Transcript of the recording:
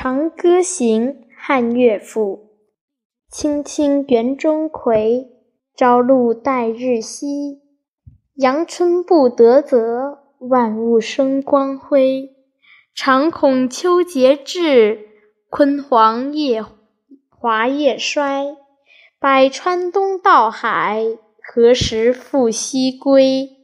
长歌行·汉乐府。青青园中葵，朝露待日晞。阳春布德泽，万物生光辉。常恐秋节至，焜黄叶华叶衰。百川东到海，何时复西归？